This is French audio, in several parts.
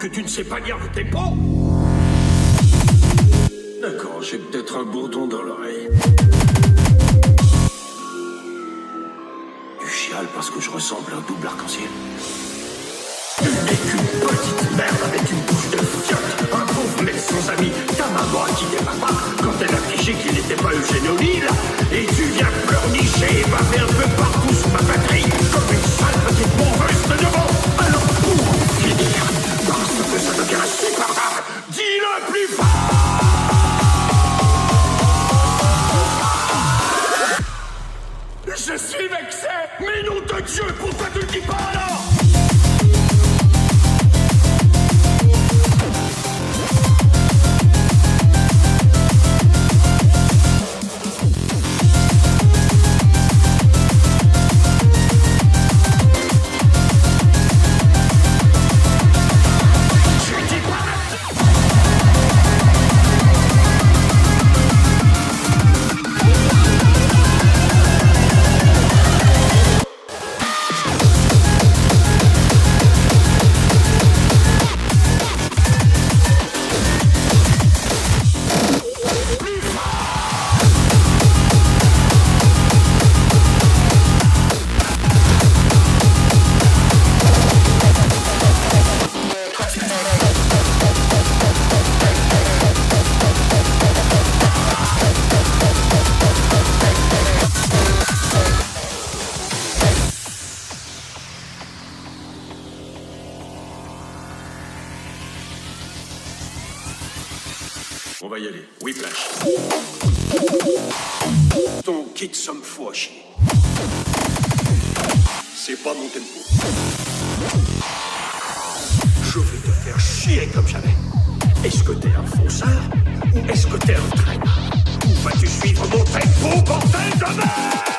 que tu ne sais pas lire tes pots D'accord, j'ai peut-être un bourdon dans l'oreille. Tu chiales parce que je ressemble à un double arc-en-ciel. Tu n'es qu'une petite merde avec une bouche de fiotte, un pauvre mec sans amis. Ta maman a quitté papa quand elle a qu'il n'était pas Eugène O'Neill. Et tu viens pleurnicher et baver un peu partout sur ma patrie comme une sale petite bourgeoise de devant. Je te ça devient insupportable. Dis-le plus fort. Je suis vexé Mais nom de Dieu, pourquoi tu le dis pas alors? comme jamais. Est-ce que t'es un fonceur ou est-ce que t'es un traînard? Vas-tu suivre mon tempo, bordel de merde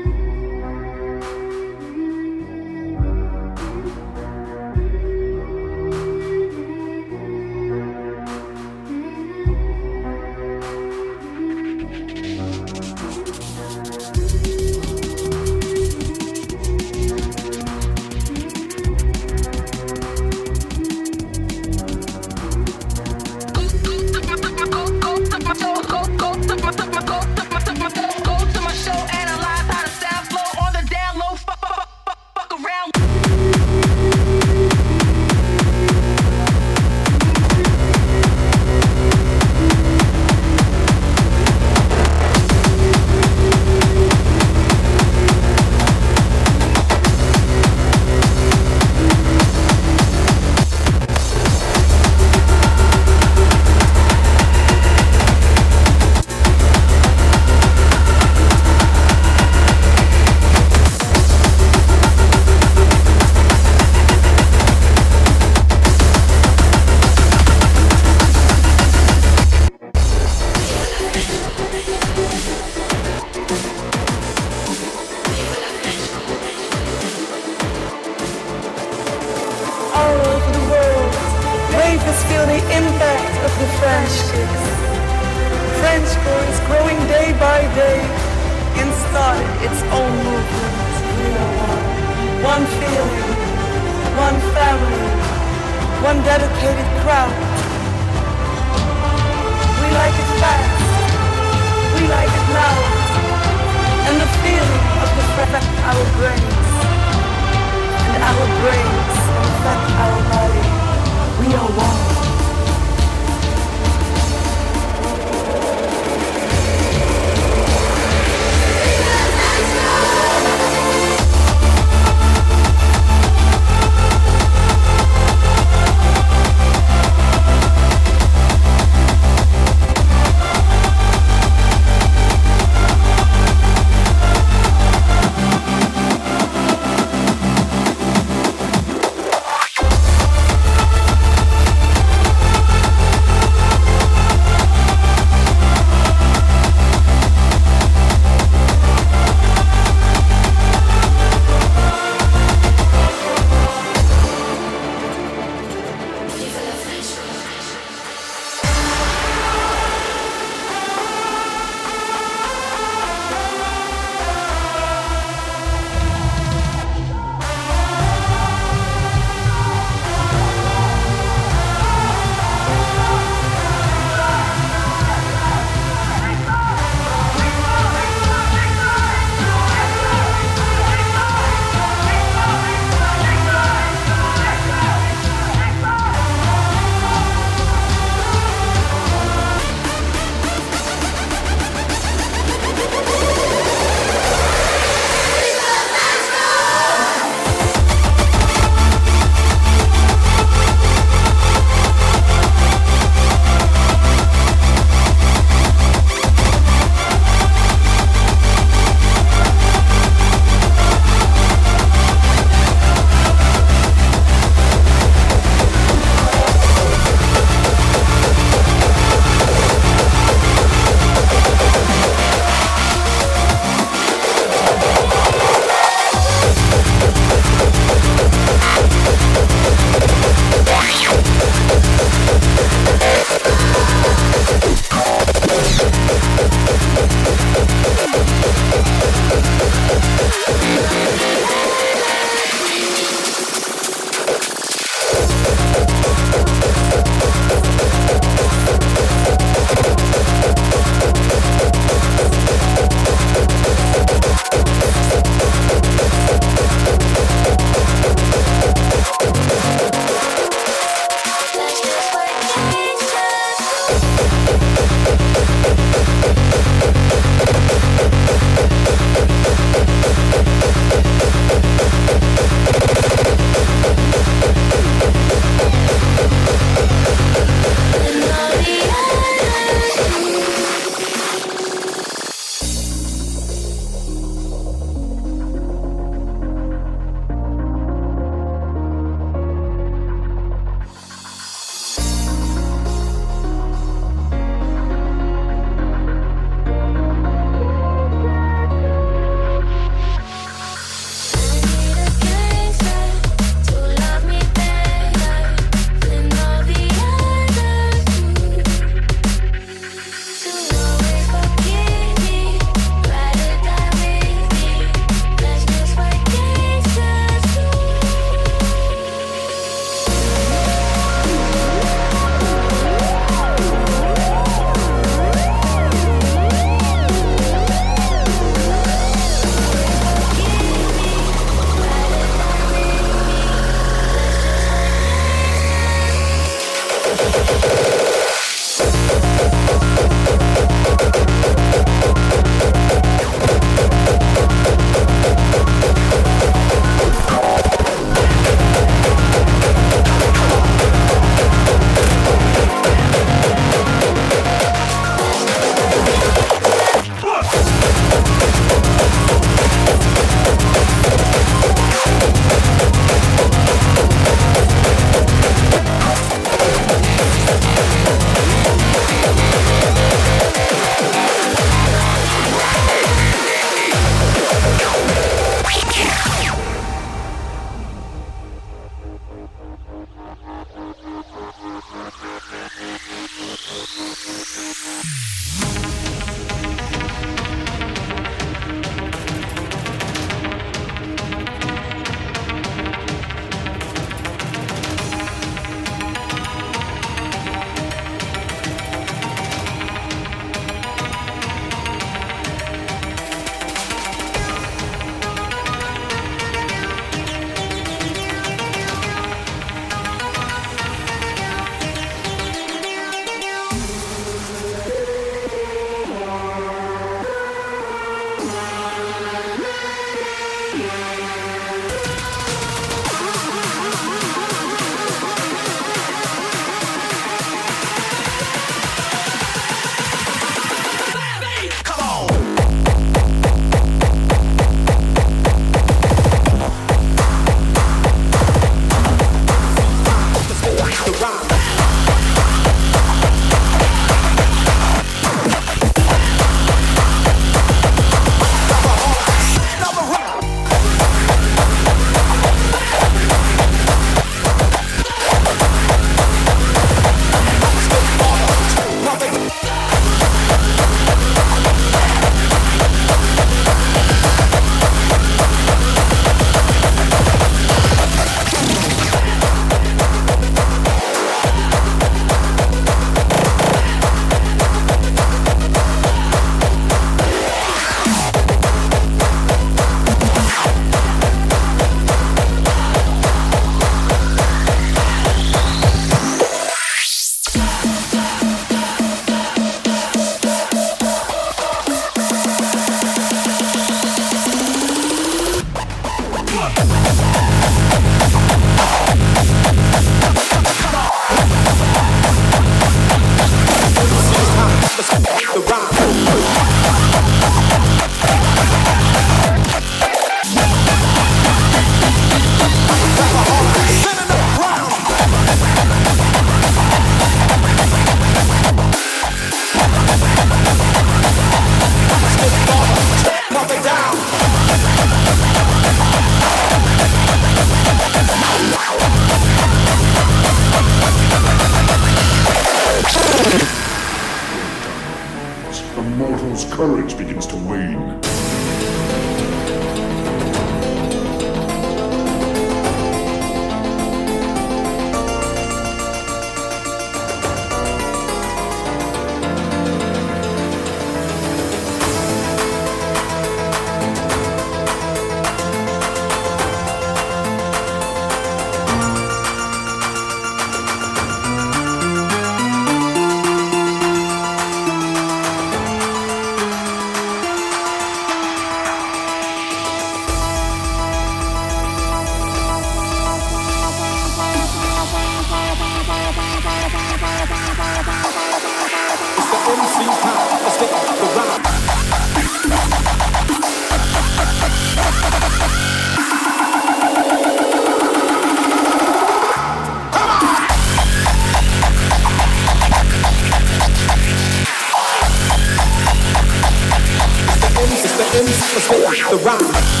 the rock.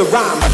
the rhyme.